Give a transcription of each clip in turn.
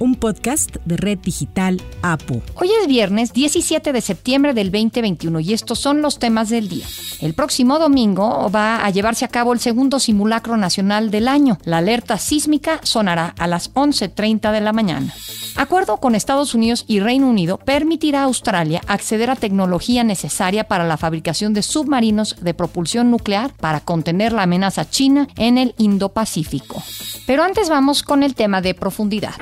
un podcast de Red Digital APU. Hoy es viernes 17 de septiembre del 2021 y estos son los temas del día. El próximo domingo va a llevarse a cabo el segundo simulacro nacional del año. La alerta sísmica sonará a las 11.30 de la mañana. Acuerdo con Estados Unidos y Reino Unido permitirá a Australia acceder a tecnología necesaria para la fabricación de submarinos de propulsión nuclear para contener la amenaza china en el Indo-Pacífico. Pero antes vamos con el tema de profundidad.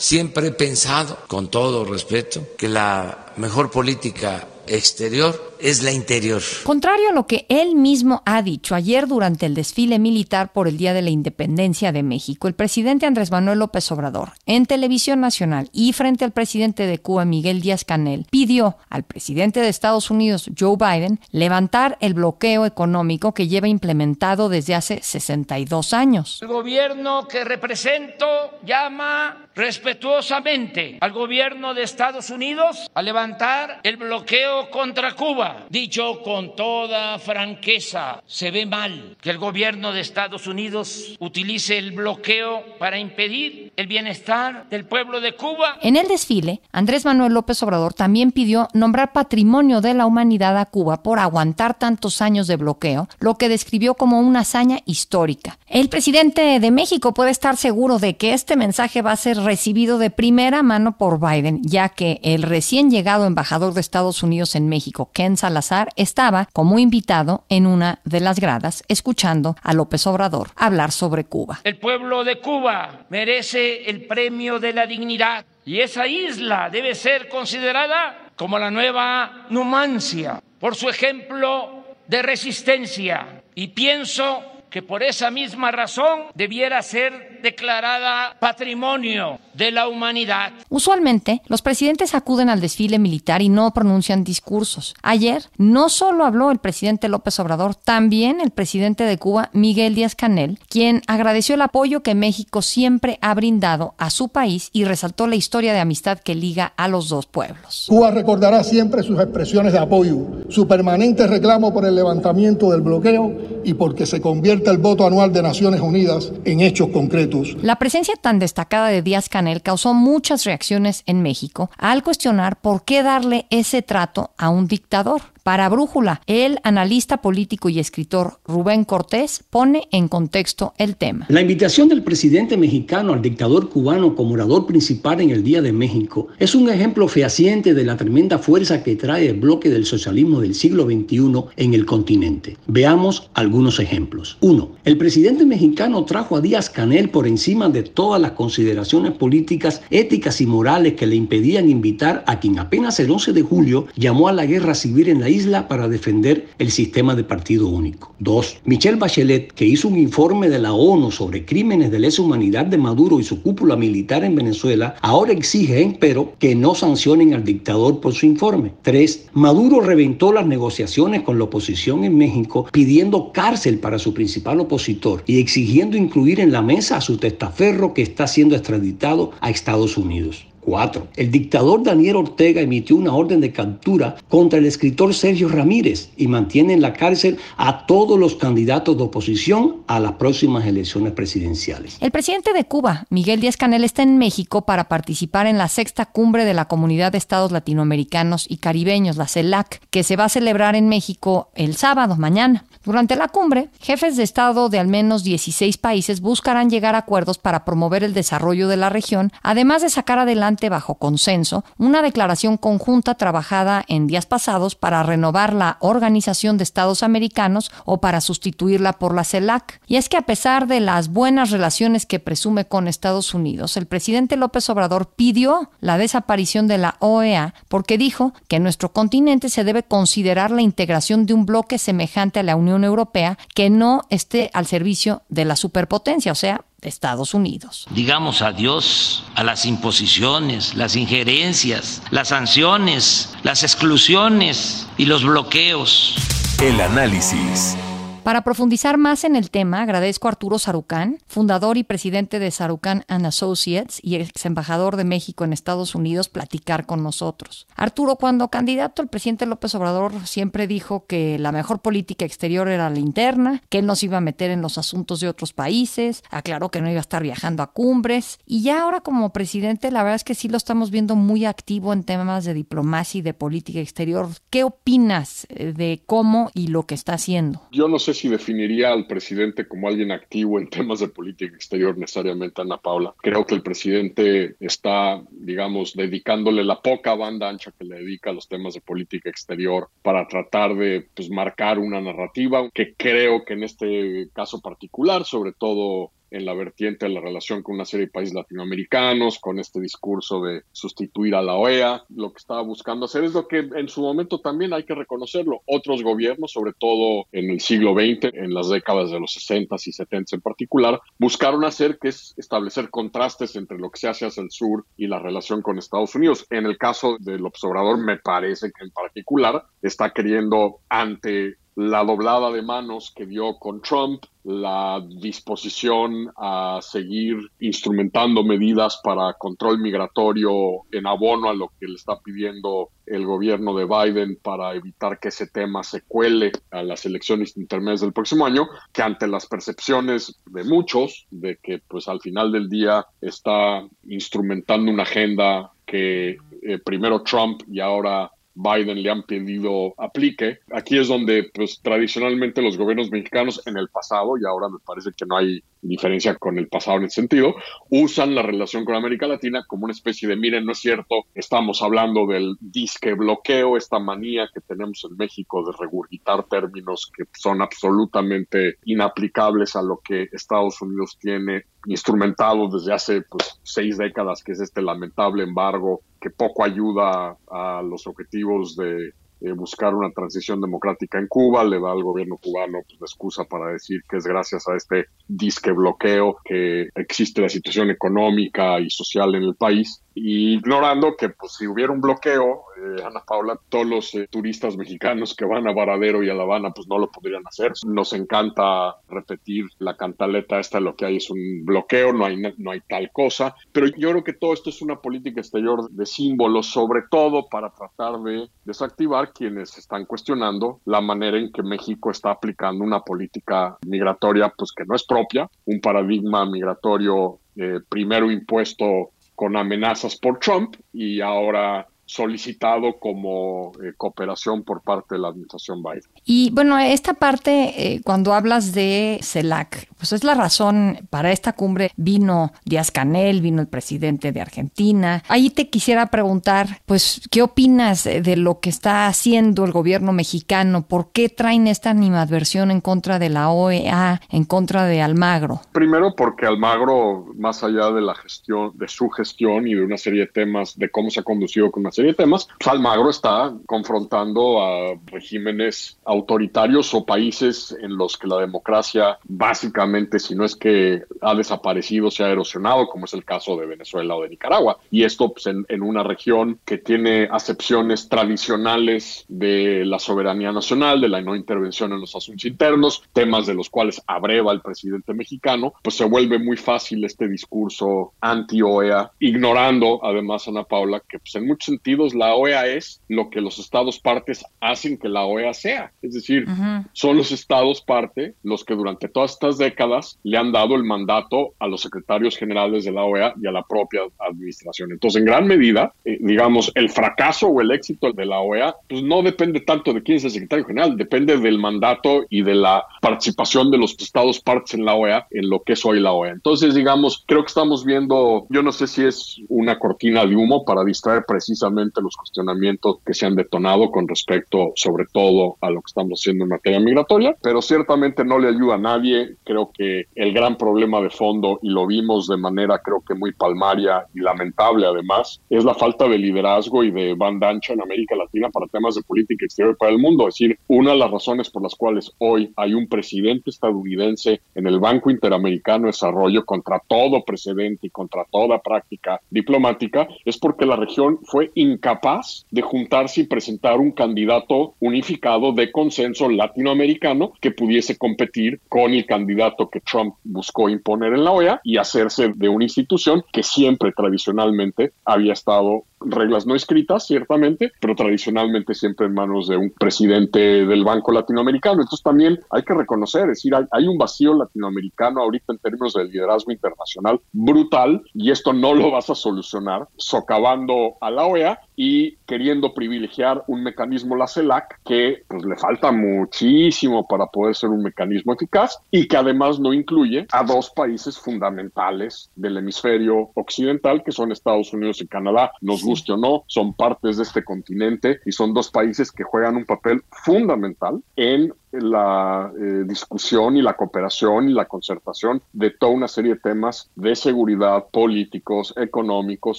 Siempre he pensado, con todo respeto, que la mejor política exterior es la interior. Contrario a lo que él mismo ha dicho ayer durante el desfile militar por el Día de la Independencia de México, el presidente Andrés Manuel López Obrador, en televisión nacional y frente al presidente de Cuba, Miguel Díaz Canel, pidió al presidente de Estados Unidos, Joe Biden, levantar el bloqueo económico que lleva implementado desde hace 62 años. El gobierno que represento llama respetuosamente al gobierno de Estados Unidos a levantar el bloqueo contra Cuba Dicho con toda franqueza, se ve mal que el gobierno de Estados Unidos utilice el bloqueo para impedir el bienestar del pueblo de Cuba. En el desfile, Andrés Manuel López Obrador también pidió nombrar patrimonio de la humanidad a Cuba por aguantar tantos años de bloqueo, lo que describió como una hazaña histórica. El presidente de México puede estar seguro de que este mensaje va a ser recibido de primera mano por Biden, ya que el recién llegado embajador de Estados Unidos en México, Ken Salazar estaba como invitado en una de las gradas escuchando a López Obrador hablar sobre Cuba. El pueblo de Cuba merece el premio de la dignidad y esa isla debe ser considerada como la nueva Numancia por su ejemplo de resistencia y pienso que por esa misma razón debiera ser declarada patrimonio de la humanidad. Usualmente, los presidentes acuden al desfile militar y no pronuncian discursos. Ayer, no solo habló el presidente López Obrador, también el presidente de Cuba, Miguel Díaz Canel, quien agradeció el apoyo que México siempre ha brindado a su país y resaltó la historia de amistad que liga a los dos pueblos. Cuba recordará siempre sus expresiones de apoyo, su permanente reclamo por el levantamiento del bloqueo y porque se convierta el voto anual de Naciones Unidas en hechos concretos. La presencia tan destacada de Díaz Canel causó muchas reacciones en México al cuestionar por qué darle ese trato a un dictador. Para Brújula, el analista político y escritor Rubén Cortés pone en contexto el tema. La invitación del presidente mexicano al dictador cubano como orador principal en el Día de México es un ejemplo fehaciente de la tremenda fuerza que trae el bloque del socialismo del siglo XXI en el continente. Veamos algunos ejemplos. 1. El presidente mexicano trajo a Díaz Canel por encima de todas las consideraciones políticas, éticas y morales que le impedían invitar a quien apenas el 11 de julio llamó a la guerra civil en la isla para defender el sistema de partido único. 2. Michelle Bachelet, que hizo un informe de la ONU sobre crímenes de lesa humanidad de Maduro y su cúpula militar en Venezuela, ahora exige, pero que no sancionen al dictador por su informe. 3. Maduro reventó las negociaciones con la oposición en México pidiendo cárcel para su principal opositor y exigiendo incluir en la mesa a su testaferro que está siendo extraditado a Estados Unidos. 4. El dictador Daniel Ortega emitió una orden de captura contra el escritor Sergio Ramírez y mantiene en la cárcel a todos los candidatos de oposición a las próximas elecciones presidenciales. El presidente de Cuba, Miguel Díaz Canel, está en México para participar en la sexta cumbre de la Comunidad de Estados Latinoamericanos y Caribeños, la CELAC, que se va a celebrar en México el sábado, mañana. Durante la cumbre, jefes de Estado de al menos 16 países buscarán llegar a acuerdos para promover el desarrollo de la región, además de sacar adelante bajo consenso una declaración conjunta trabajada en días pasados para renovar la Organización de Estados Americanos o para sustituirla por la CELAC. Y es que a pesar de las buenas relaciones que presume con Estados Unidos, el presidente López Obrador pidió la desaparición de la OEA porque dijo que en nuestro continente se debe considerar la integración de un bloque semejante a la Unión Europea que no esté al servicio de la superpotencia, o sea, de Estados Unidos. Digamos adiós a las imposiciones, las injerencias, las sanciones, las exclusiones y los bloqueos. El análisis. Para profundizar más en el tema, agradezco a Arturo Sarucán, fundador y presidente de Sarucán Associates y ex embajador de México en Estados Unidos, platicar con nosotros. Arturo, cuando candidato el presidente López Obrador siempre dijo que la mejor política exterior era la interna, que él no se iba a meter en los asuntos de otros países, aclaró que no iba a estar viajando a cumbres y ya ahora como presidente la verdad es que sí lo estamos viendo muy activo en temas de diplomacia y de política exterior. ¿Qué opinas eh, de cómo y lo que está haciendo? Yo no sé si definiría al presidente como alguien activo en temas de política exterior necesariamente, Ana Paula. Creo que el presidente está, digamos, dedicándole la poca banda ancha que le dedica a los temas de política exterior para tratar de pues, marcar una narrativa que creo que en este caso particular, sobre todo en la vertiente de la relación con una serie de países latinoamericanos, con este discurso de sustituir a la OEA. Lo que estaba buscando hacer es lo que en su momento también hay que reconocerlo. Otros gobiernos, sobre todo en el siglo XX, en las décadas de los 60 y 70 en particular, buscaron hacer que es establecer contrastes entre lo que se hace hacia el sur y la relación con Estados Unidos. En el caso del observador, me parece que en particular está queriendo ante la doblada de manos que dio con Trump, la disposición a seguir instrumentando medidas para control migratorio en abono a lo que le está pidiendo el gobierno de Biden para evitar que ese tema se cuele a las elecciones intermedias del próximo año, que ante las percepciones de muchos de que pues al final del día está instrumentando una agenda que eh, primero Trump y ahora Biden le han pedido aplique. Aquí es donde, pues, tradicionalmente los gobiernos mexicanos en el pasado, y ahora me parece que no hay diferencia con el pasado en ese sentido, usan la relación con América Latina como una especie de, miren, no es cierto, estamos hablando del disque bloqueo, esta manía que tenemos en México de regurgitar términos que son absolutamente inaplicables a lo que Estados Unidos tiene instrumentado desde hace pues, seis décadas, que es este lamentable embargo que poco ayuda a los objetivos de eh, buscar una transición democrática en Cuba, le da al gobierno cubano pues, la excusa para decir que es gracias a este disque bloqueo que existe la situación económica y social en el país ignorando que pues si hubiera un bloqueo, eh, Ana Paula, todos los eh, turistas mexicanos que van a Varadero y a La Habana pues no lo podrían hacer. Nos encanta repetir la cantaleta esta, lo que hay es un bloqueo, no hay, no hay tal cosa, pero yo creo que todo esto es una política exterior de símbolos, sobre todo para tratar de desactivar quienes están cuestionando la manera en que México está aplicando una política migratoria pues que no es propia, un paradigma migratorio eh, primero impuesto con amenazas por Trump y ahora solicitado como eh, cooperación por parte de la administración Biden. Y bueno, esta parte, eh, cuando hablas de CELAC, pues es la razón para esta cumbre. Vino Díaz Canel, vino el presidente de Argentina. Ahí te quisiera preguntar, pues, ¿qué opinas de lo que está haciendo el gobierno mexicano? ¿Por qué traen esta animadversión en contra de la OEA, en contra de Almagro? Primero porque Almagro, más allá de la gestión, de su gestión y de una serie de temas de cómo se ha conducido con una serie de temas, pues Almagro está confrontando a regímenes autoritarios o países en los que la democracia básicamente, si no es que ha desaparecido, se ha erosionado, como es el caso de Venezuela o de Nicaragua. Y esto pues, en, en una región que tiene acepciones tradicionales de la soberanía nacional, de la no intervención en los asuntos internos, temas de los cuales abreva el presidente mexicano, pues se vuelve muy fácil este discurso anti-OEA, ignorando además, Ana Paula, que pues, en muchos sentidos la OEA es lo que los estados partes hacen que la OEA sea. Es decir, son los estados parte los que durante todas estas décadas le han dado el mandato a los secretarios generales de la OEA y a la propia administración. Entonces, en gran medida, eh, digamos, el fracaso o el éxito de la OEA, pues no depende tanto de quién es el secretario general, depende del mandato y de la participación de los estados partes en la OEA en lo que es hoy la OEA. Entonces, digamos, creo que estamos viendo, yo no sé si es una cortina de humo para distraer precisamente los cuestionamientos que se han detonado con respecto sobre todo a lo que estamos haciendo en materia migratoria, pero ciertamente no le ayuda a nadie. Creo que el gran problema de fondo, y lo vimos de manera creo que muy palmaria y lamentable además, es la falta de liderazgo y de banda ancha en América Latina para temas de política exterior para el mundo. Es decir, una de las razones por las cuales hoy hay un presidente estadounidense en el Banco Interamericano de Desarrollo contra todo precedente y contra toda práctica diplomática es porque la región fue incapaz de juntarse y presentar un candidato unificado de consenso latinoamericano que pudiese competir con el candidato que Trump buscó imponer en la OEA y hacerse de una institución que siempre tradicionalmente había estado reglas no escritas, ciertamente, pero tradicionalmente siempre en manos de un presidente del Banco Latinoamericano. Entonces también hay que reconocer, es decir, hay, un vacío latinoamericano ahorita en términos de liderazgo internacional brutal y esto no lo vas a solucionar socavando a la OEA y queriendo privilegiar un mecanismo, la CELAC, que pues, le falta muchísimo para poder ser un mecanismo eficaz y que además no incluye a dos países fundamentales del hemisferio occidental, que son Estados Unidos y Canadá. Nos guste o no, son partes de este continente y son dos países que juegan un papel fundamental en la eh, discusión y la cooperación y la concertación de toda una serie de temas de seguridad políticos, económicos,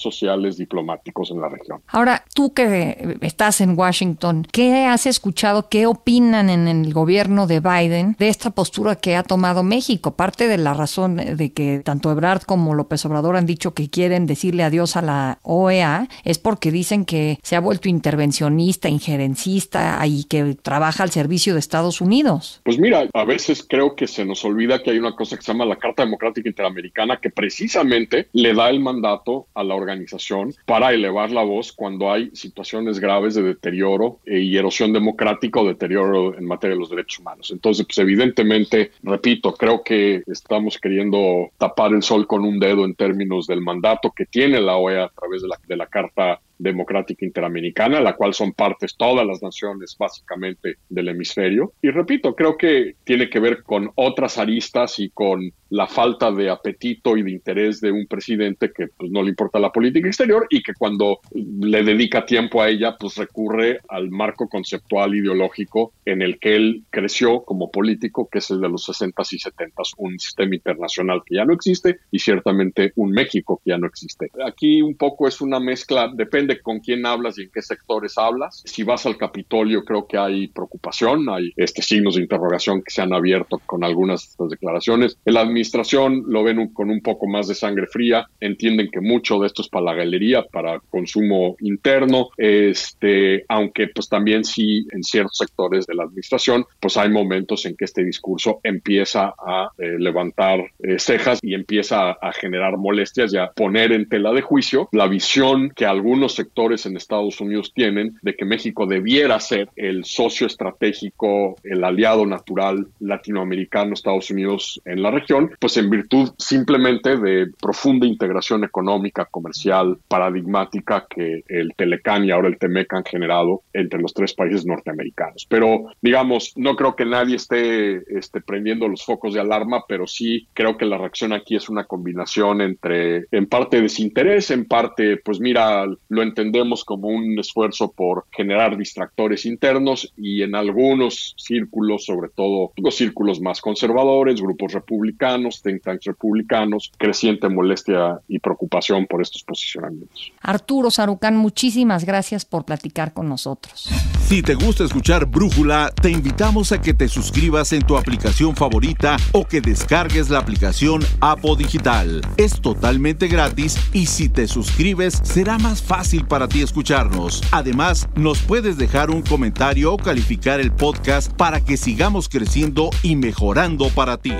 sociales, diplomáticos en la región. Ahora, tú que estás en Washington, ¿qué has escuchado? ¿Qué opinan en el gobierno de Biden de esta postura que ha tomado México? Parte de la razón de que tanto Ebrard como López Obrador han dicho que quieren decirle adiós a la OEA es porque dicen que se ha vuelto intervencionista, injerencista y que trabaja al servicio de Estados Unidos Unidos. Pues mira, a veces creo que se nos olvida que hay una cosa que se llama la Carta Democrática Interamericana que precisamente le da el mandato a la organización para elevar la voz cuando hay situaciones graves de deterioro y erosión democrática o deterioro en materia de los derechos humanos. Entonces, pues evidentemente, repito, creo que estamos queriendo tapar el sol con un dedo en términos del mandato que tiene la OEA a través de la, de la Carta Democrática Interamericana, la cual son partes todas las naciones básicamente del hemisferio. Y repito, creo que tiene que ver con otras aristas y con la falta de apetito y de interés de un presidente que pues, no le importa la política exterior y que cuando le dedica tiempo a ella, pues recurre al marco conceptual ideológico en el que él creció como político, que es el de los 60s y 70s, un sistema internacional que ya no existe y ciertamente un México que ya no existe. Aquí un poco es una mezcla, depende con quién hablas y en qué sectores hablas. Si vas al Capitolio, creo que hay preocupación, hay este signos de interrogación que se han abierto con algunas de estas declaraciones. El administración lo ven con un poco más de sangre fría, entienden que mucho de esto es para la galería, para consumo interno, este, aunque pues también sí en ciertos sectores de la administración, pues hay momentos en que este discurso empieza a eh, levantar eh, cejas y empieza a, a generar molestias y a poner en tela de juicio la visión que algunos sectores en Estados Unidos tienen de que México debiera ser el socio estratégico, el aliado natural latinoamericano, Estados Unidos en la región, pues en virtud simplemente de profunda integración económica, comercial, paradigmática que el Telecán y ahora el Temec han generado entre los tres países norteamericanos. Pero digamos, no creo que nadie esté, esté prendiendo los focos de alarma, pero sí creo que la reacción aquí es una combinación entre en parte desinterés, en parte, pues mira, lo entendemos como un esfuerzo por generar distractores internos y en algunos círculos, sobre todo los círculos más conservadores, grupos republicanos, think tanks republicanos, creciente molestia y preocupación por estos posicionamientos. Arturo Sarucán, muchísimas gracias por platicar con nosotros. Si te gusta escuchar Brújula, te invitamos a que te suscribas en tu aplicación favorita o que descargues la aplicación Apo Digital. Es totalmente gratis y si te suscribes será más fácil para ti escucharnos. Además, nos puedes dejar un comentario o calificar el podcast para que sigamos creciendo y mejorando para ti.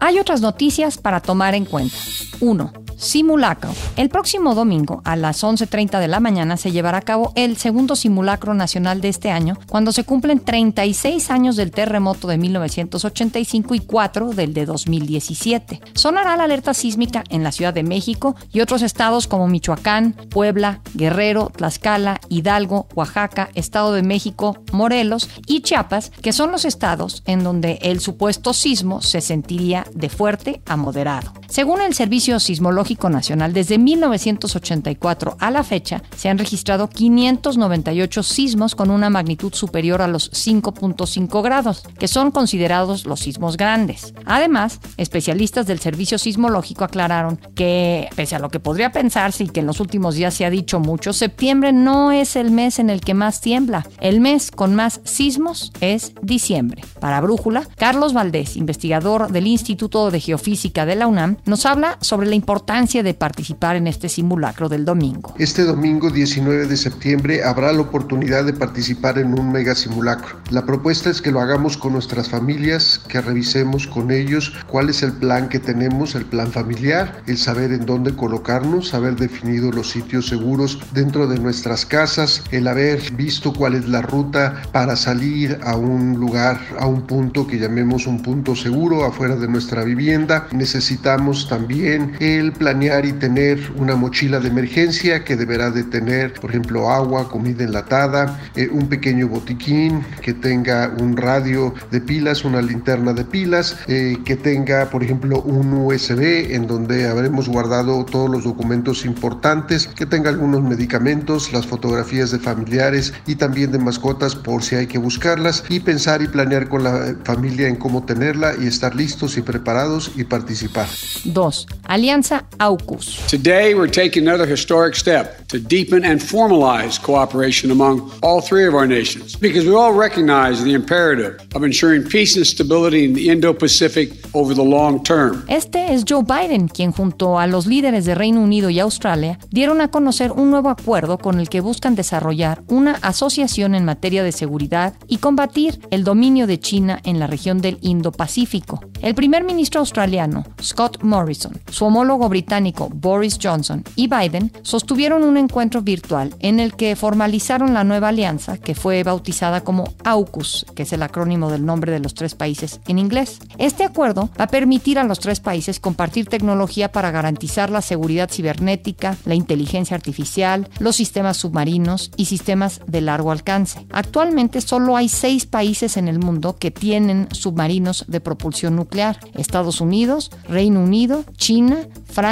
Hay otras noticias para tomar en cuenta. 1. Simulacro. El próximo domingo a las 11.30 de la mañana se llevará a cabo el segundo simulacro nacional de este año, cuando se cumplen 36 años del terremoto de 1985 y 4 del de 2017. Sonará la alerta sísmica en la Ciudad de México y otros estados como Michoacán, Puebla, Guerrero, Tlaxcala, Hidalgo, Oaxaca, Estado de México, Morelos y Chiapas, que son los estados en donde el supuesto sismo se sentiría de fuerte a moderado. Según el Servicio Sismológico Nacional, desde 1984 a la fecha se han registrado 598 sismos con una magnitud superior a los 5.5 grados, que son considerados los sismos grandes. Además, especialistas del Servicio Sismológico aclararon que, pese a lo que podría pensarse y que en los últimos días se ha dicho mucho, septiembre no es el mes en el que más tiembla. El mes con más sismos es diciembre. Para Brújula, Carlos Valdés, investigador del Instituto de Geofísica de la UNAM, nos habla sobre la importancia De participar en este simulacro del domingo. Este domingo 19 de septiembre habrá la oportunidad de participar en un mega simulacro. La propuesta es que lo hagamos con nuestras familias, que revisemos con ellos cuál es el plan que tenemos, el plan familiar, el saber en dónde colocarnos, haber definido los sitios seguros dentro de nuestras casas, el haber visto cuál es la ruta para salir a un lugar, a un punto que llamemos un punto seguro afuera de nuestra vivienda. Necesitamos también el planear y tener una mochila de emergencia que deberá de tener, por ejemplo, agua, comida enlatada, eh, un pequeño botiquín que tenga un radio de pilas, una linterna de pilas, eh, que tenga, por ejemplo, un USB en donde habremos guardado todos los documentos importantes, que tenga algunos medicamentos, las fotografías de familiares y también de mascotas por si hay que buscarlas y pensar y planear con la familia en cómo tenerla y estar listos y preparados y participar. 2. Alianza AUKUS. Today we're taking another historic step to deepen and formalize cooperation among all three of our nations because we all recognize the imperative of ensuring peace and stability in the Indo-Pacific over the long term. Este es Joe Biden, quien junto a los líderes de Reino Unido y Australia dieron a conocer un nuevo acuerdo con el que buscan desarrollar una asociación en materia de seguridad y combatir el dominio de China en la región del Indo-Pacífico. El primer ministro australiano, Scott Morrison, su homólogo británico, Boris Johnson, y Biden sostuvieron un encuentro virtual en el que formalizaron la nueva alianza que fue bautizada como AUKUS, que es el acrónimo del nombre de los tres países en inglés. Este acuerdo va a permitir a los tres países compartir tecnología para garantizar la seguridad cibernética, la inteligencia artificial, los sistemas submarinos y sistemas de largo alcance. Actualmente solo hay seis países en el mundo que tienen submarinos de propulsión nuclear. Estados Unidos, Reino Unido, China, Francia,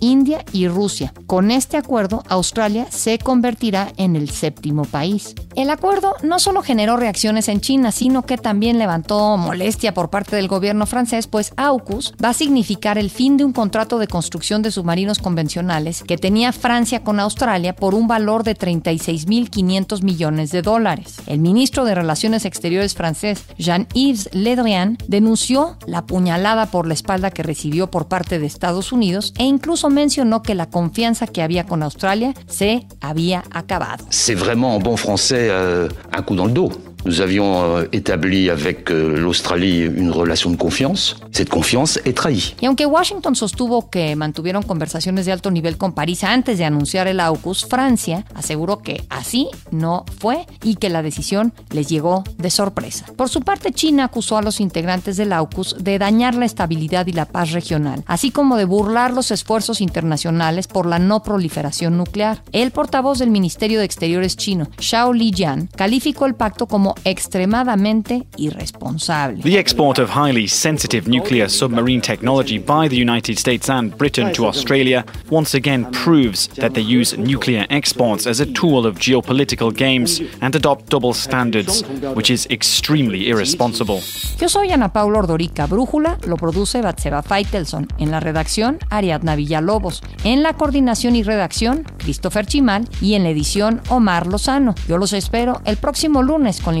India y Rusia. Con este acuerdo, Australia se convertirá en el séptimo país. El acuerdo no solo generó reacciones en China, sino que también levantó molestia por parte del gobierno francés, pues AUKUS va a significar el fin de un contrato de construcción de submarinos convencionales que tenía Francia con Australia por un valor de 36.500 millones de dólares. El ministro de Relaciones Exteriores francés, Jean-Yves Le Drian, denunció la puñalada por la espalda que recibió por parte de Estados Unidos e incluso mencionó que la confianza que había con Australia se había acabado. C'est vraiment en bon français euh, un coup dans le dos. Nous avions euh, établi avec euh, l'Australie une relation de confiance. Cette confiance est trahie. Y aunque Washington sostuvo que mantuvieron conversaciones de alto nivel con París antes de anunciar el AUKUS, Francia aseguró que así no fue y que la decisión les llegó de sorpresa. Por su parte, China acusó a los integrantes del AUKUS de dañar la estabilidad y la paz regional, así como de burlar los esfuerzos internacionales por la no proliferación nuclear. El portavoz del Ministerio de Exteriores chino, Xiao Lijian, calificó el pacto como extremadamente irresponsable. The export of highly sensitive nuclear submarine technology by the United States and Britain to Australia once again proves that they use nuclear exports as a tool of geopolitical games and adopt double standards, which is extremely irresponsible. Yo soy Ana Paula Ordorica. Brújula lo produce Batseba Feitelson. En la redacción, Ariadna Villalobos. En la coordinación y redacción, Christopher Chimal. Y en la edición, Omar Lozano. Yo los espero el próximo lunes con la